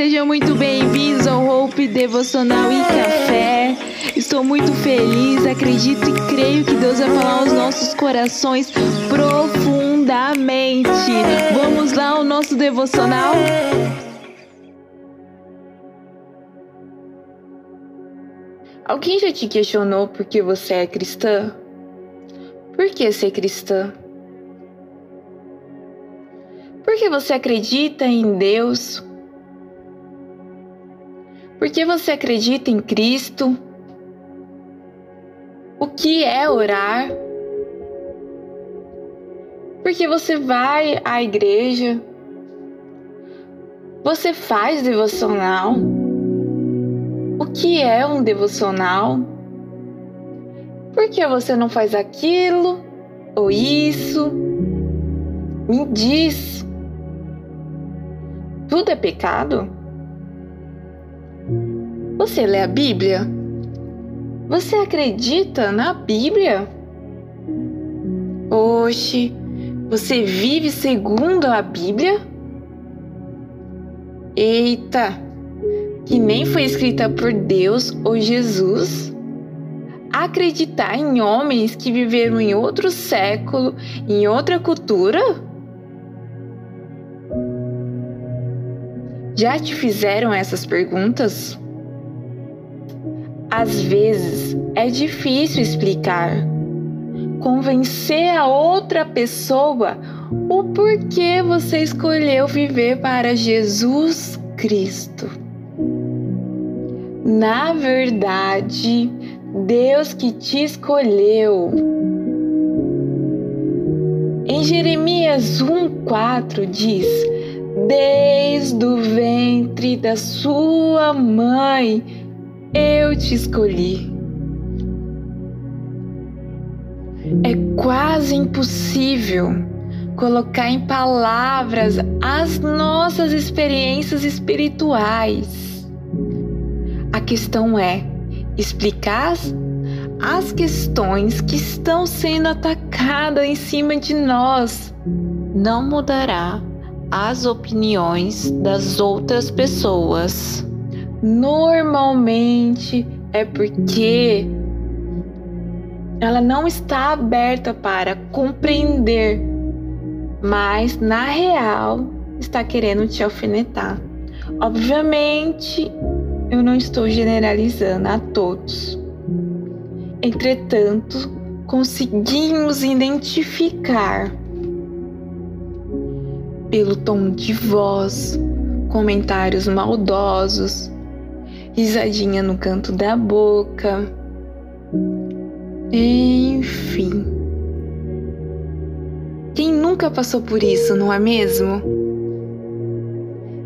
sejam muito bem-vindos ao Hope Devocional e Café. Estou muito feliz, acredito e creio que Deus vai falar aos nossos corações profundamente. Vamos lá ao nosso devocional? Alguém já te questionou por que você é cristã? Por que ser cristã? Por que você acredita em Deus? Por que você acredita em Cristo? O que é orar? Por que você vai à igreja? Você faz devocional? O que é um devocional? Por que você não faz aquilo ou isso? Me diz. Tudo é pecado? Você lê a Bíblia? Você acredita na Bíblia? Oxe, você vive segundo a Bíblia? Eita, que nem foi escrita por Deus ou Jesus? Acreditar em homens que viveram em outro século, em outra cultura? Já te fizeram essas perguntas? Às vezes é difícil explicar, convencer a outra pessoa o porquê você escolheu viver para Jesus Cristo. Na verdade, Deus que te escolheu. Em Jeremias 1,4 diz: Desde o ventre da sua mãe eu te escolhi. É quase impossível colocar em palavras as nossas experiências espirituais. A questão é explicar as questões que estão sendo atacadas em cima de nós. Não mudará as opiniões das outras pessoas normalmente é porque ela não está aberta para compreender, mas na real está querendo te alfinetar. Obviamente, eu não estou generalizando a todos. Entretanto, conseguimos identificar pelo tom de voz, comentários maldosos, risadinha no canto da boca. Enfim. Quem nunca passou por isso, não é mesmo?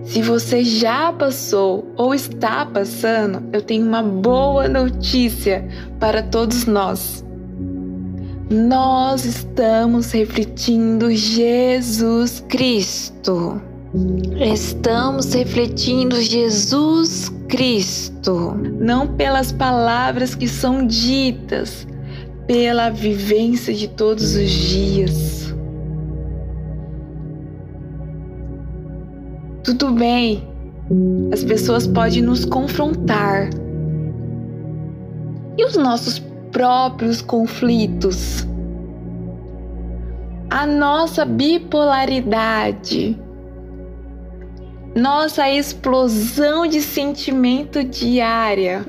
Se você já passou ou está passando, eu tenho uma boa notícia para todos nós. Nós estamos refletindo Jesus Cristo. Estamos refletindo Jesus Cristo, não pelas palavras que são ditas, pela vivência de todos os dias. Tudo bem, as pessoas podem nos confrontar. E os nossos próprios conflitos? A nossa bipolaridade nossa explosão de sentimento diária,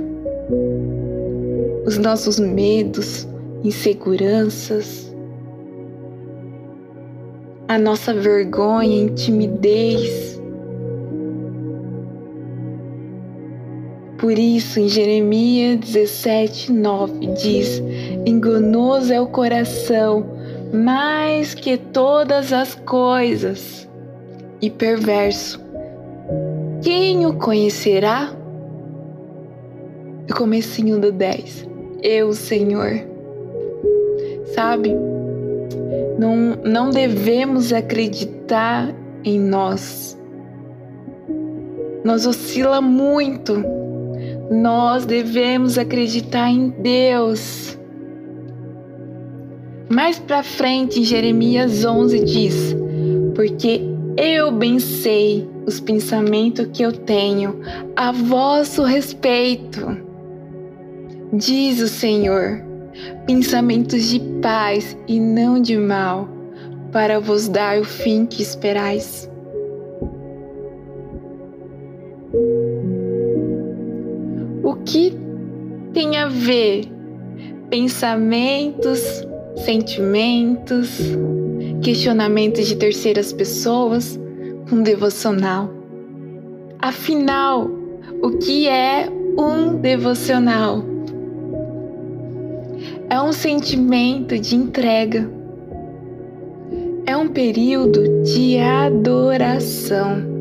os nossos medos, inseguranças, a nossa vergonha timidez. Por isso, em Jeremias 17, 9 diz: Enganoso é o coração mais que todas as coisas, e perverso. Quem o conhecerá? No comecinho do 10. Eu, Senhor. Sabe? Não, não devemos acreditar em nós. Nós oscila muito. Nós devemos acreditar em Deus. Mais para frente, em Jeremias 11 diz: Porque Eu bem sei os pensamentos que eu tenho a vosso respeito. Diz o Senhor, pensamentos de paz e não de mal, para vos dar o fim que esperais. O que tem a ver pensamentos, sentimentos, questionamentos de terceiras pessoas com devocional? Afinal, o que é um devocional? É um sentimento de entrega. É um período de adoração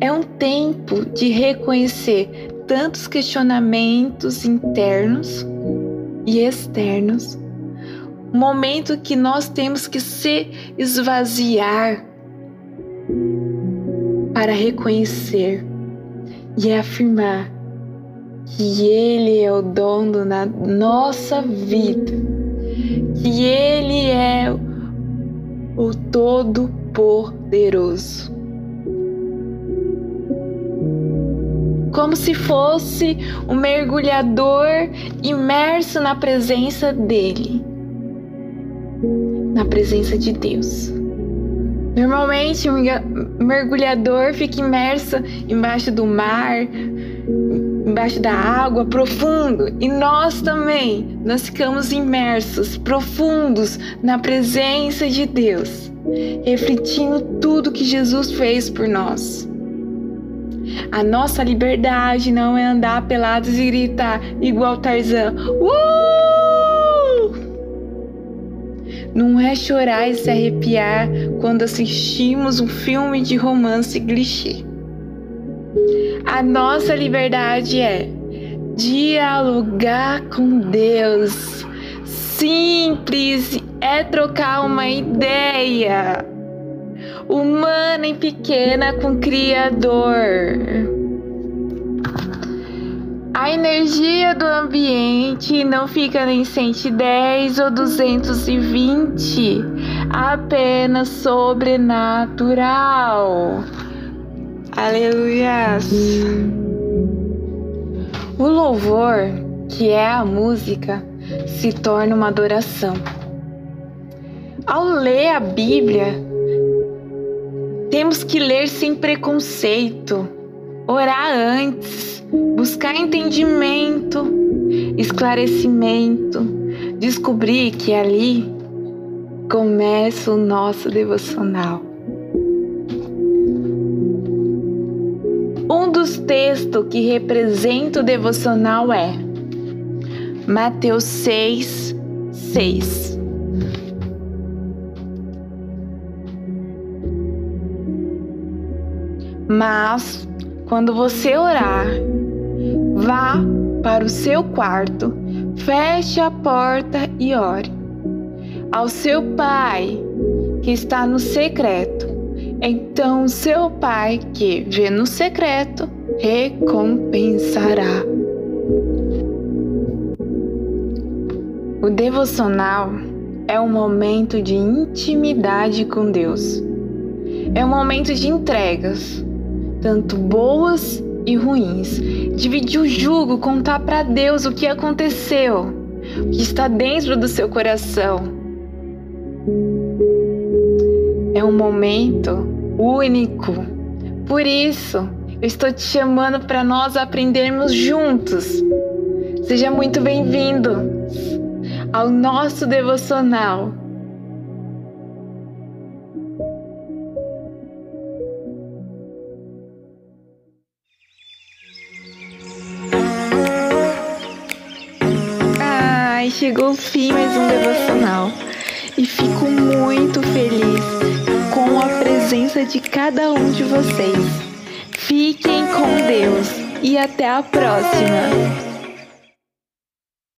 é um tempo de reconhecer tantos questionamentos internos e externos. Momento que nós temos que se esvaziar para reconhecer e afirmar que Ele é o dono da nossa vida, que Ele é o Todo-Poderoso. como se fosse um mergulhador imerso na presença dele, na presença de Deus. Normalmente, um mergulhador fica imerso embaixo do mar, embaixo da água, profundo. E nós também, nós ficamos imersos, profundos na presença de Deus, refletindo tudo que Jesus fez por nós. A nossa liberdade não é andar pelados e gritar igual Tarzan. Uh! Não é chorar e se arrepiar quando assistimos um filme de romance clichê. A nossa liberdade é dialogar com Deus. Simples é trocar uma ideia humana e pequena com o Criador. A energia do ambiente não fica nem 110 ou 220, apenas sobrenatural. Aleluia. O louvor, que é a música, se torna uma adoração. Ao ler a Bíblia, temos que ler sem preconceito, orar antes, buscar entendimento, esclarecimento, descobrir que ali começa o nosso devocional. Um dos textos que representa o devocional é Mateus 6, 6. Mas quando você orar, vá para o seu quarto, feche a porta e ore. Ao seu pai que está no secreto. Então, seu pai que vê no secreto recompensará. O devocional é um momento de intimidade com Deus. É um momento de entregas tanto boas e ruins. Dividir o jugo, contar para Deus o que aconteceu, o que está dentro do seu coração. É um momento único. Por isso, eu estou te chamando para nós aprendermos juntos. Seja muito bem-vindo ao nosso devocional chegou o fim mais um devocional e fico muito feliz com a presença de cada um de vocês. Fiquem com Deus e até a próxima!